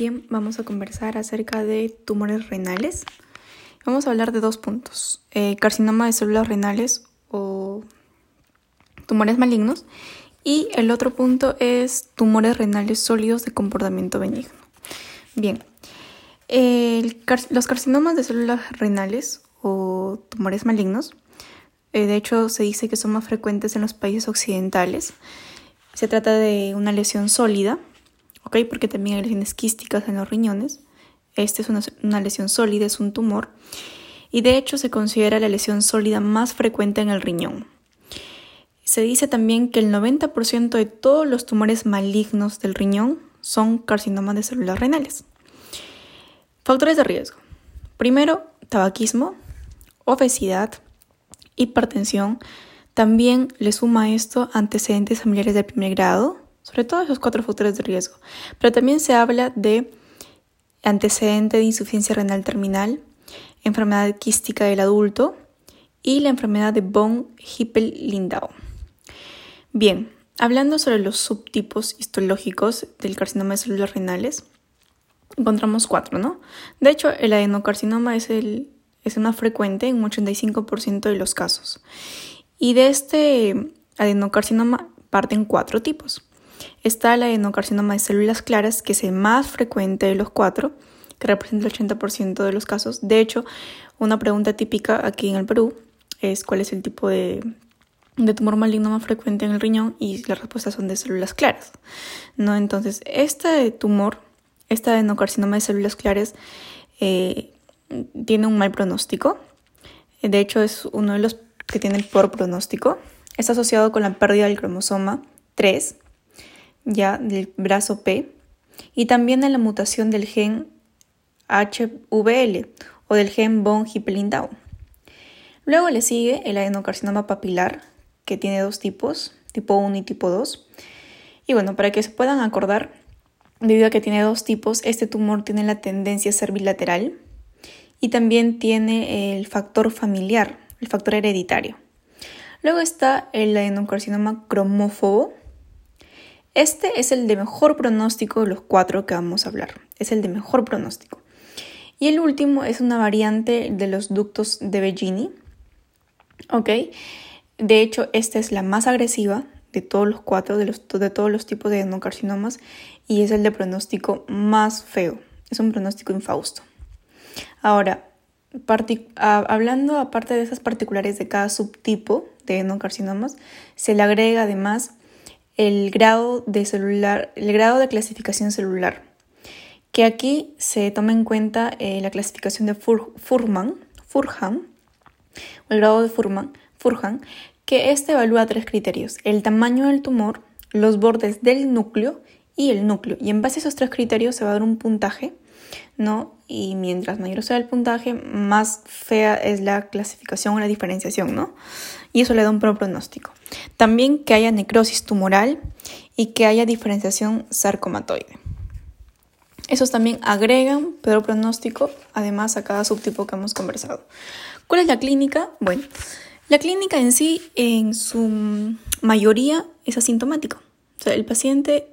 Bien, vamos a conversar acerca de tumores renales. Vamos a hablar de dos puntos, eh, carcinoma de células renales o tumores malignos y el otro punto es tumores renales sólidos de comportamiento benigno. Bien, los carcinomas de células renales o tumores malignos, eh, de hecho se dice que son más frecuentes en los países occidentales. Se trata de una lesión sólida ¿ok? Porque también hay lesiones quísticas en los riñones. Esta es una, lesión sólida, es un tumor. Y de hecho se considera la lesión sólida más frecuente en el riñón. Se dice también que el 90% de todos los tumores malignos del riñón son carcinomas de células renales. Factores de riesgo. Primero, tabaquismo, obesidad, hipertensión. También le suma esto antecedentes familiares de primer grado, sobre todo esos cuatro factores de riesgo. Pero también se habla de antecedente de insuficiencia renal terminal, enfermedad quística del adulto y la enfermedad de von Hippel-Lindau. Bien, hablando sobre los subtipos histológicos del carcinoma de células renales, encontramos cuatro, ¿no? De hecho, el adenocarcinoma es el es más frecuente en un 85% de los casos. Y de este adenocarcinoma parten cuatro tipos. Está el adenocarcinoma de células claras, que es el más frecuente de los cuatro, que representa el 80% de los casos. De hecho, una pregunta típica aquí en el Perú es cuál es el tipo de, tumor maligno más frecuente en el riñón y las respuestas son de células claras. ¿no? Entonces, este tumor, este adenocarcinoma de células claras, eh, tiene un mal pronóstico. De hecho, es uno de los que tiene por pronóstico. Está asociado con la pérdida del cromosoma 3 ya del brazo P y también en la mutación del gen HVL o del gen von Hippel-Lindau. Luego le sigue el adenocarcinoma papilar, que tiene dos tipos, tipo 1 y tipo 2. Y bueno, para que se puedan acordar, debido a que tiene dos tipos, este tumor tiene la tendencia a ser bilateral y también tiene el factor familiar, el factor hereditario. Luego está el adenocarcinoma cromófobo, este es el de mejor pronóstico de los cuatro que vamos a hablar. Es el de mejor pronóstico. Y el último es una variante de los ductos de Bellini. ¿Ok? De hecho, esta es la más agresiva de todos los cuatro, de, los, de todos los tipos de endocarcinomas, y es el de pronóstico más feo. Es un pronóstico infausto. Ahora, hablando aparte de esas particulares de cada subtipo de endocarcinomas, se le agrega además el grado de celular, el grado de clasificación celular, que aquí se toma en cuenta eh, la clasificación de Furman, Furhan, o el grado de Furman, Furhan, que este evalúa tres criterios: el tamaño del tumor, los bordes del núcleo y el núcleo. Y en base a esos tres criterios se va a dar un puntaje, ¿no? Y mientras mayor sea el puntaje, más fea es la clasificación o la diferenciación, ¿no? Y eso le da un pronóstico. También que haya necrosis tumoral y que haya diferenciación sarcomatoide. Esos también agregan peor pronóstico, además a cada subtipo que hemos conversado. ¿Cuál es la clínica? Bueno, la clínica en sí, en su mayoría, es asintomático. O sea, el paciente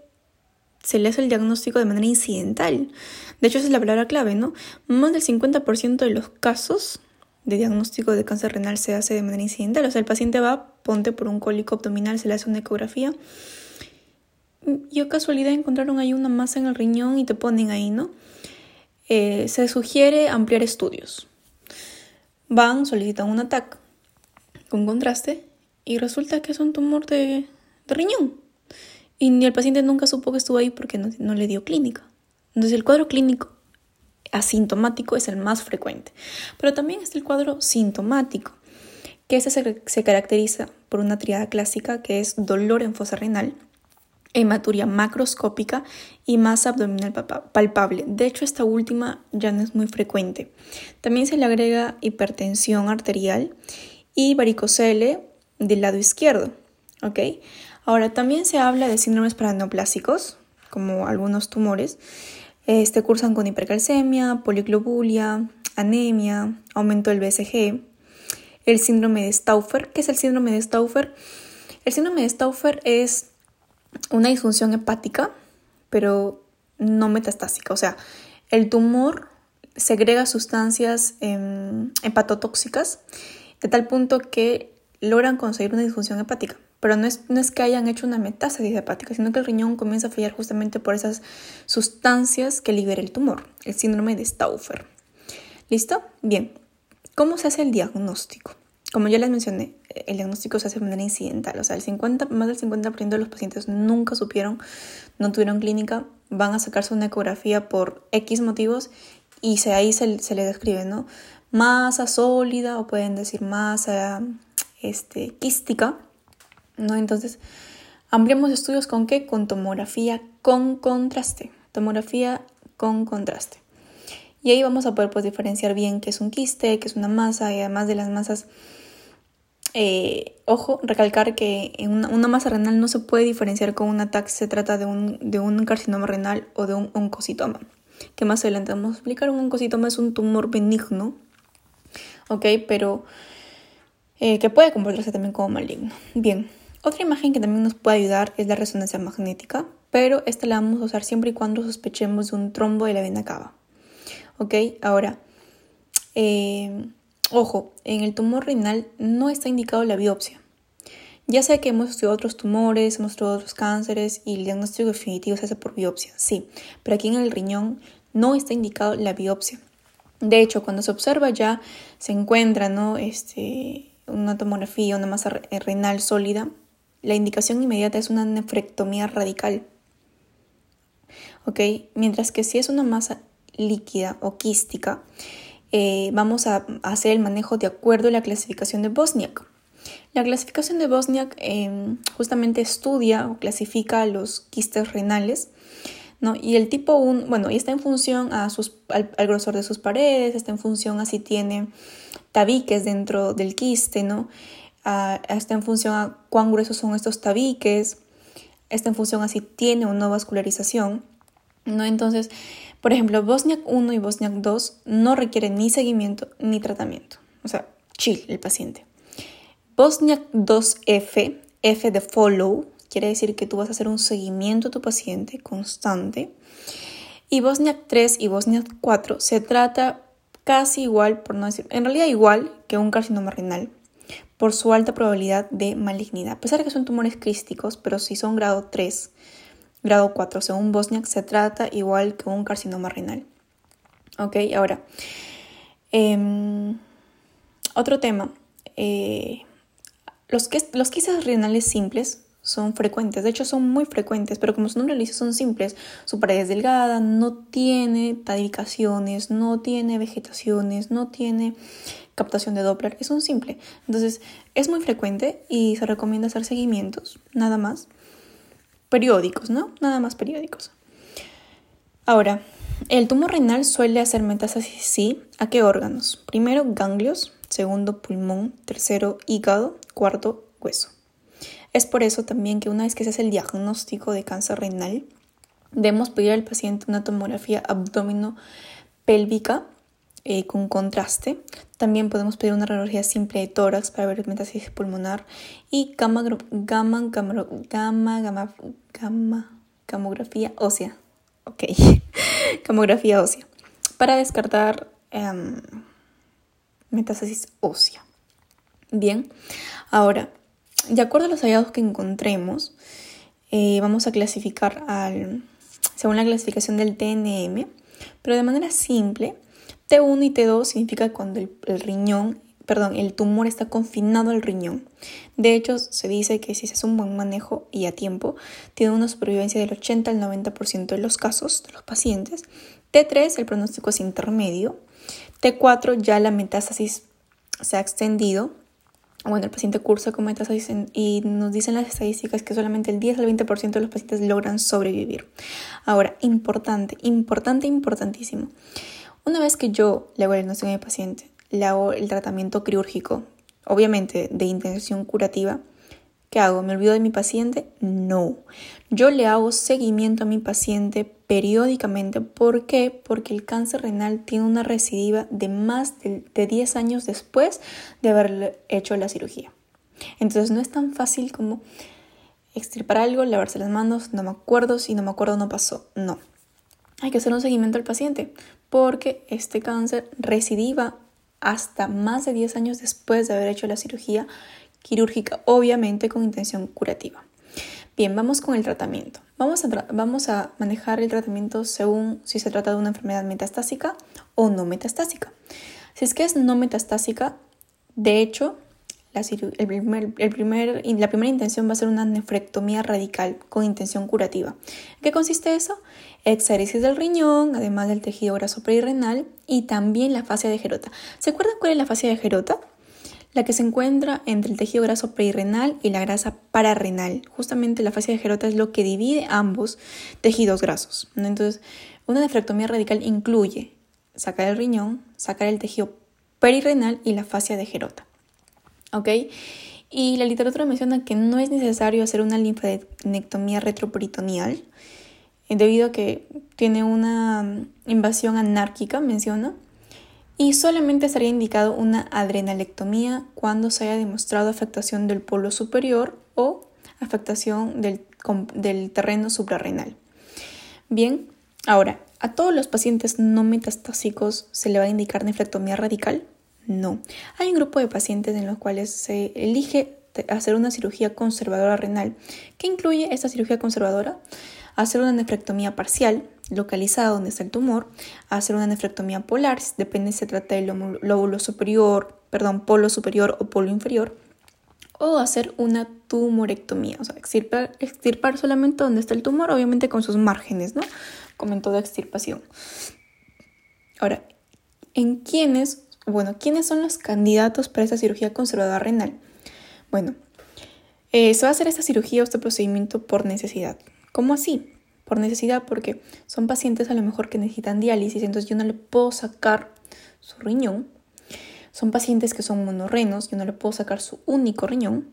se le hace el diagnóstico de manera incidental. De hecho, esa es la palabra clave, ¿no? Más del 50% de los casos de diagnóstico de cáncer renal se hace de manera incidental. O sea, el paciente va, ponte por un cólico abdominal, se le hace una ecografía. Y a casualidad encontraron ahí una masa en el riñón y te ponen ahí, ¿no? Eh, se sugiere ampliar estudios. Van, solicitan un ataque con contraste y resulta que es un tumor de, riñón. Y ni el paciente nunca supo que estuvo ahí porque no, no le dio clínica. Entonces el cuadro clínico asintomático es el más frecuente. Pero también está el cuadro sintomático, que ese se, caracteriza por una triada clásica que es dolor en fosa renal, hematuria macroscópica y masa abdominal palpable. De hecho, esta última ya no es muy frecuente. También se le agrega hipertensión arterial y varicocele del lado izquierdo. ¿ok? Ahora, también se habla de síndromes paraneoplásicos, como algunos tumores, este, cursan con hipercalcemia, poliglobulia, anemia, aumento del BCG, el síndrome de Stauffer. ¿Qué es el síndrome de Stauffer? El síndrome de Stauffer es una disfunción hepática, pero no metastásica. O sea, el tumor segrega sustancias em, hepatotóxicas de tal punto que logran conseguir una disfunción hepática. Pero no es, no es que hayan hecho una metástasis hepática, sino que el riñón comienza a fallar justamente por esas sustancias que libera el tumor, el síndrome de Stauffer. ¿Listo? Bien. ¿Cómo se hace el diagnóstico? Como ya les mencioné, el diagnóstico se hace de manera incidental. O sea, el 50, más del 50% de los pacientes nunca supieron, no tuvieron clínica, van a sacarse una ecografía por X motivos y se, ahí se, se le describe, ¿no? Masa sólida o pueden decir masa este, quística, ¿no? Entonces, ampliamos estudios con qué? Con tomografía con contraste. Tomografía con contraste. Y ahí vamos a poder pues, diferenciar bien qué es un quiste, qué es una masa y además de las masas, eh, ojo, recalcar que una, masa renal no se puede diferenciar con un ataque se trata de un, de un carcinoma renal o de un oncocitoma, que más adelante vamos a explicar. Un oncocitoma es un tumor benigno, ¿ok? Pero eh, que puede comportarse también como maligno. Bien, otra imagen que también nos puede ayudar es la resonancia magnética, pero esta la vamos a usar siempre y cuando sospechemos de un trombo de la vena cava. ¿Ok? Ahora, eh, ojo, en el tumor renal no está indicado la biopsia. Ya sé que hemos estudiado otros tumores, hemos estudiado otros cánceres y el diagnóstico definitivo se hace por biopsia, sí, pero aquí en el riñón no está indicado la biopsia. De hecho, cuando se observa ya se encuentra ¿no? este, una tomografía, una masa renal sólida, la indicación inmediata es una nefrectomía radical. Mientras que si es una masa líquida o quística, eh, vamos a hacer el manejo de acuerdo a la clasificación de Bosniak. La clasificación de Bosniak em, justamente estudia o clasifica los quistes renales, ¿no? Y el tipo 1, bueno, y está en función a sus, al, grosor de sus paredes, está en función a si tiene tabiques dentro del quiste, ¿no? Está en función a cuán gruesos son estos tabiques, está en función a si tiene o no vascularización, ¿no? Entonces, por ejemplo, Bosniak 1 y Bosniak 2 no requieren ni seguimiento ni tratamiento. O sea, chill el paciente. Bosniak 2F, F de follow, quiere decir que tú vas a hacer un seguimiento a tu paciente constante. Y Bosniak 3 y Bosniak 4 se trata casi igual, por no decir, en realidad igual que un carcinoma renal, por su alta probabilidad de malignidad. A pesar de que son tumores crísticos, pero si son grado 3, grado 4, según Bosniak, se trata igual que un carcinoma renal. Ok, ahora, em, otro tema. Eh, los, quistes renales simples son frecuentes, de hecho son muy frecuentes, pero como su nombre lo dice, son simples. Su pared es delgada, no tiene tadificaciones, no tiene vegetaciones, no tiene captación de Doppler, es un simple. Entonces es muy frecuente y se recomienda hacer seguimientos, nada más. Periódicos, ¿no? Nada más periódicos. Ahora, el tumor renal suele hacer metástasis, sí. ¿A qué órganos? Primero, ganglios. Segundo, pulmón. Tercero, hígado. Cuarto, hueso. Es por eso también que una vez que se hace el diagnóstico de cáncer renal, debemos pedir al paciente una tomografía abdomino pélvica eh, con contraste. También podemos pedir una radiología simple de tórax para ver metástasis pulmonar y gamma, gamma, gamma, gamma, gamma, gamografía ósea. Ok, camografía ósea para descartar um, metástasis ósea. Bien, ahora de acuerdo a los hallazgos que encontremos, eh, vamos a clasificar al, según la clasificación del TNM, pero de manera simple, T1 y T2 significa cuando el, riñón, perdón, el tumor está confinado al riñón. De hecho, se dice que si se hace un buen manejo y a tiempo, tiene una supervivencia del 80 al 90% de los casos de los pacientes. T3, el pronóstico es intermedio. T4, ya la metástasis se ha extendido bueno, el paciente cursa con metástasis y nos dicen las estadísticas que solamente el 10 al 20% de los pacientes logran sobrevivir. Ahora, importante, importante, importantísimo. Una vez que yo le hago el diagnóstico a mi paciente, le hago el tratamiento quirúrgico, obviamente de intención curativa, ¿Qué hago? ¿Me olvido de mi paciente? No. Yo le hago seguimiento a mi paciente periódicamente. ¿Por qué? Porque el cáncer renal tiene una recidiva de más de, 10 años después de haberle hecho la cirugía. Entonces no es tan fácil como extirpar algo, lavarse las manos, no me acuerdo, si no me acuerdo no pasó. No. hay que hacer un seguimiento al paciente porque este cáncer recidiva hasta más de 10 años después de haber hecho la cirugía quirúrgica, obviamente con intención curativa. Bien, vamos con el tratamiento. Vamos a, vamos a manejar el tratamiento según si se trata de una enfermedad metastásica o no metastásica. Si es que es no metastásica, de hecho, la, el primer, el primer, la primera intención va a ser una nefrectomía radical con intención curativa. qué consiste eso? Exéresis del riñón, además del tejido graso prerenal y también la fascia de Gerota. ¿Se acuerdan cuál es la fascia de Gerota? La que se encuentra entre el tejido graso prerenal y la grasa pararenal. Justamente la fascia de Gerota es lo que divide ambos tejidos grasos. Entonces, una nefrectomía radical incluye sacar el riñón, sacar el tejido perirenal y la fascia de Gerota. ¿Ok? Y la literatura menciona que no es necesario hacer una linfadenectomía retroperitoneal debido a que tiene una mm, invasión anárquica, menciona, y solamente estaría indicado una adrenalectomía cuando se haya demostrado afectación del polo superior o afectación del, del terreno suprarrenal. Bien, ahora, ¿a todos los pacientes no metastásicos se le va a indicar nefrectomía radical? No. Hay un grupo de pacientes en los cuales se elige hacer una cirugía conservadora renal. ¿Qué incluye esta cirugía conservadora? Hacer una nefrectomía parcial, localizada donde está el tumor, hacer una nefrectomía polar, depende si se trata del lóbulo superior, perdón, polo superior o polo inferior, o hacer una tumorectomía, o sea, extirpar, solamente donde está el tumor, obviamente con sus márgenes, ¿no? Como en toda extirpación. Ahora, ¿en quiénes bueno, ¿quiénes son los candidatos para esta cirugía conservadora renal? Bueno, eh, se va a hacer esta cirugía o este procedimiento por necesidad. ¿Cómo así? Por necesidad porque son pacientes a lo mejor que necesitan diálisis, entonces yo no le puedo sacar su riñón. Son pacientes que son monorrenos, yo no le puedo sacar su único riñón.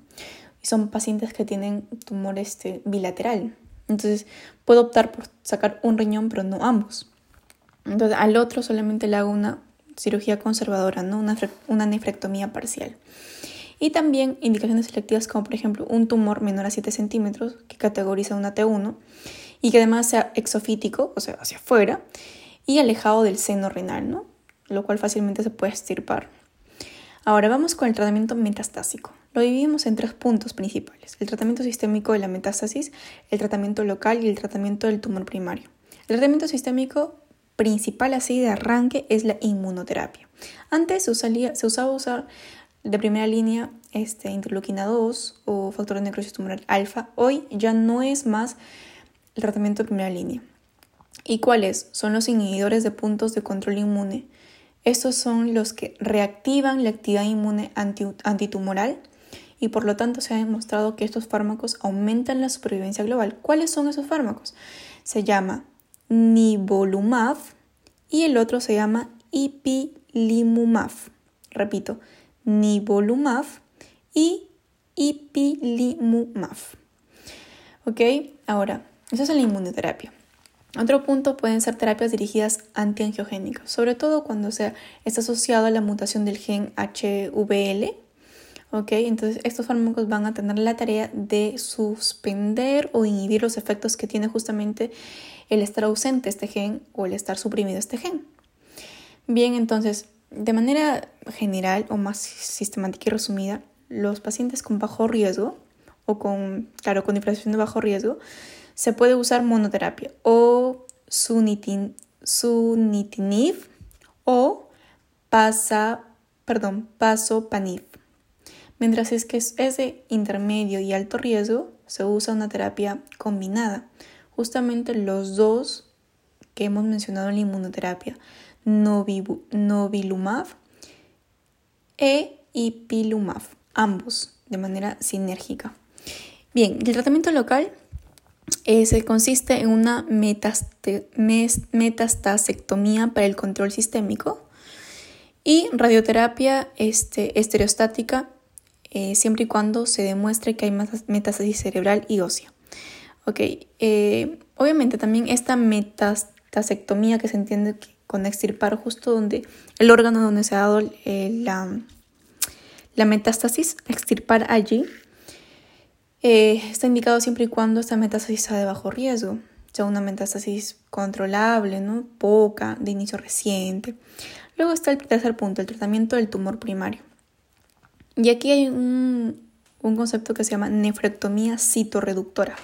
Y son pacientes que tienen tumor este, bilateral. Entonces puedo optar por sacar un riñón, pero no ambos. Entonces al otro solamente le hago una cirugía conservadora, ¿no? una, una nefrectomía parcial. Y también indicaciones selectivas como por ejemplo un tumor menor a 7 centímetros que categoriza una T1 y que además sea exofítico, o sea, hacia afuera, y alejado del seno renal, ¿no? lo cual fácilmente se puede extirpar. Ahora vamos con el tratamiento metastásico. Lo dividimos en tres puntos principales. El tratamiento sistémico de la metástasis, el tratamiento local y el tratamiento del tumor primario. El tratamiento sistémico principal así de arranque es la inmunoterapia. Antes se, se usaba usar de primera línea este, interleuquina 2 o factor de necrosis tumoral alfa. Hoy ya no es más el tratamiento de primera línea. ¿Y cuáles? Son los inhibidores de puntos de control inmune. Estos son los que reactivan la actividad inmune antitumoral y por lo tanto se ha demostrado que estos fármacos aumentan la supervivencia global. ¿Cuáles son esos fármacos? Se llama nivolumab y el otro se llama ipilimumab. Repito, nivolumab y ipilimumab. ¿Ok? Ahora, eso es la inmunoterapia. Otro punto pueden ser terapias dirigidas antiangiogénicas, sobre todo cuando sea, está asociado a la mutación del gen HVL. ¿ok? Entonces, estos fármacos van a tener la tarea de suspender o inhibir los efectos que tiene justamente el estar ausente este gen o el estar suprimido este gen. Bien, entonces, de manera general o más sistemática y resumida, los pacientes con bajo riesgo o con, claro, con inflamación de bajo riesgo, se puede usar monoterapia o sunitin, sunitinib o pasa, perdón, pasopanib. Mientras es que es de intermedio y alto riesgo, se usa una terapia combinada justamente los dos que hemos mencionado en la inmunoterapia, novilumab e ipilimumab, ambos de manera sinérgica. Bien, el tratamiento local eh, se consiste en una metastasectomía para el control sistémico y radioterapia este, estereostática eh, siempre y cuando se demuestre que hay metástasis cerebral y ósea. Eh, obviamente también esta metastasectomía que se entiende con extirpar justo donde el órgano donde se ha dado eh, la, la, metástasis, extirpar allí, eh, está indicado siempre y cuando esta metástasis sea de bajo riesgo. sea una metástasis controlable, ¿no? Poca, de inicio reciente. Luego está el tercer punto, el tratamiento del tumor primario. Y aquí hay un, un concepto que se llama nefrectomía citorreductora.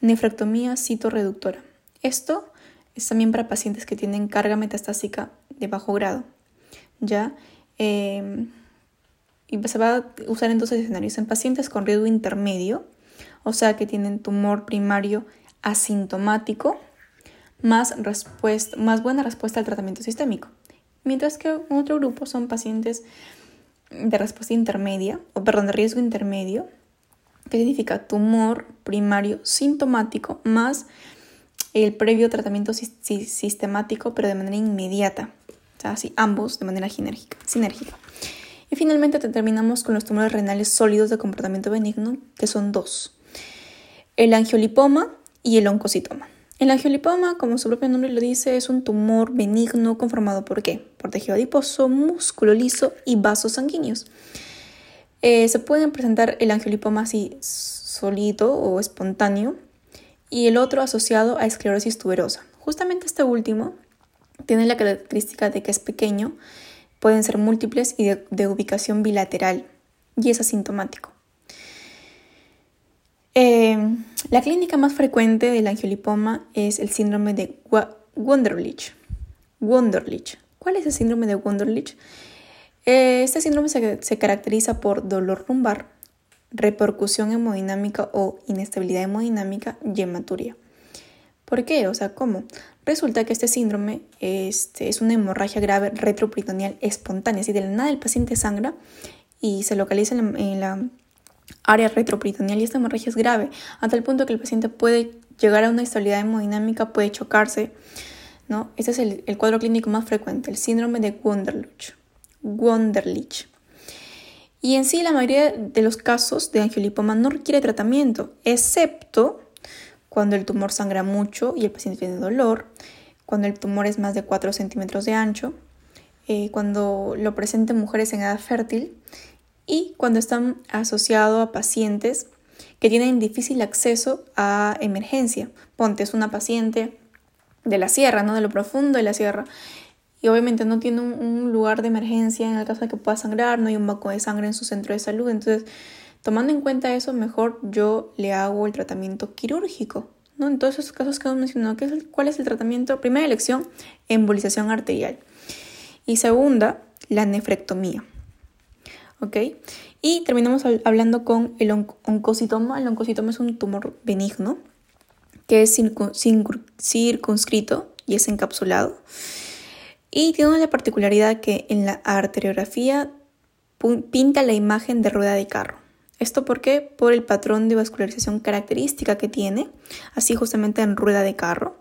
Nefrectomía citorreductora. Esto es también para pacientes que tienen carga metastásica de bajo grado. ¿Ya? Eh, y se va a usar en dos escenarios. En pacientes con riesgo intermedio, o sea que tienen tumor primario asintomático, más, respuesta, más buena respuesta al tratamiento sistémico. Mientras que otro grupo son pacientes de respuesta intermedia, o perdón, de riesgo intermedio, que significa tumor primario sintomático más el previo tratamiento sistemático, pero de manera inmediata. O sea, así, ambos de manera sinérgica. Y finalmente terminamos con los tumores renales sólidos de comportamiento benigno, que son dos. El angiolipoma y el oncocitoma. El angiolipoma, como su propio nombre lo dice, es un tumor benigno conformado por qué? Por tejido adiposo, músculo liso y vasos sanguíneos. Eh, se pueden presentar el angiolipoma así solito o espontáneo y el otro asociado a esclerosis tuberosa. Justamente este último tiene la característica de que es pequeño, pueden ser múltiples y de, ubicación bilateral y es asintomático. Eh, la clínica más frecuente del angiolipoma es el síndrome de Wunderlich. Wunderlich. ¿Cuál es el síndrome de Wunderlich? Eh, este síndrome se, se, caracteriza por dolor lumbar, repercusión hemodinámica o inestabilidad hemodinámica y hematuria. ¿Por qué? O sea, ¿cómo? Resulta que este síndrome este, es una hemorragia grave retroperitoneal espontánea, así de nada el paciente sangra y se localiza en la, área retroperitoneal y esta hemorragia es grave, hasta el punto que el paciente puede llegar a una estabilidad hemodinámica, puede chocarse, ¿no? Este es el cuadro clínico más frecuente, el síndrome de Wunderlich. Wunderlich. Y en sí la mayoría de los casos de angiolipoma no requiere tratamiento, excepto cuando el tumor sangra mucho y el paciente tiene dolor, cuando el tumor es más de 4 centímetros de ancho, eh, cuando lo presenten mujeres en edad fértil y cuando están asociados a pacientes que tienen difícil acceso a emergencia. Ponte, es una paciente de la sierra, ¿no? De lo profundo de la sierra. Y obviamente no tiene un, lugar de emergencia en el caso de que pueda sangrar, no hay un banco de sangre en su centro de salud. Entonces, Tomando en cuenta eso, mejor yo le hago el tratamiento quirúrgico. ¿no? En todos esos casos que hemos mencionado, ¿cuál es el tratamiento? Primera elección, embolización arterial. Y segunda, la nefrectomía. ¿Ok? Y terminamos hablando con el oncocitoma. El oncocitoma es un tumor benigno que es circunscrito y es encapsulado. Y tiene la particularidad que en la arteriografía pinta la imagen de rueda de carro. ¿Esto por qué? Por el patrón de vascularización característica que tiene, así justamente en rueda de carro,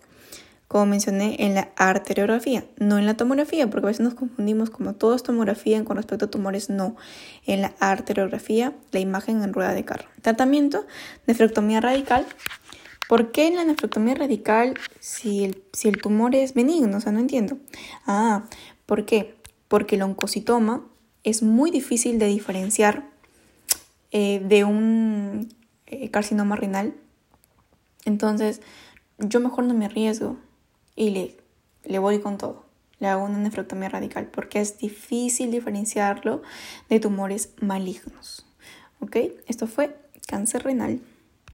como mencioné en la arteriografía, no en la tomografía, porque a veces nos confundimos como todo es tomografía con respecto a tumores, no. En la arteriografía, la imagen en rueda de carro. Tratamiento, nefrectomía radical. ¿Por qué la nefrectomía radical si el, si el tumor es benigno? O sea, no entiendo. Ah, ¿por qué? Porque el oncocitoma es muy difícil de diferenciar eh, de un eh, carcinoma renal. Entonces, yo mejor no me arriesgo y le, le voy con todo. Le hago una nefrectomía radical porque es difícil diferenciarlo de tumores malignos. ¿Ok? Esto fue cáncer renal.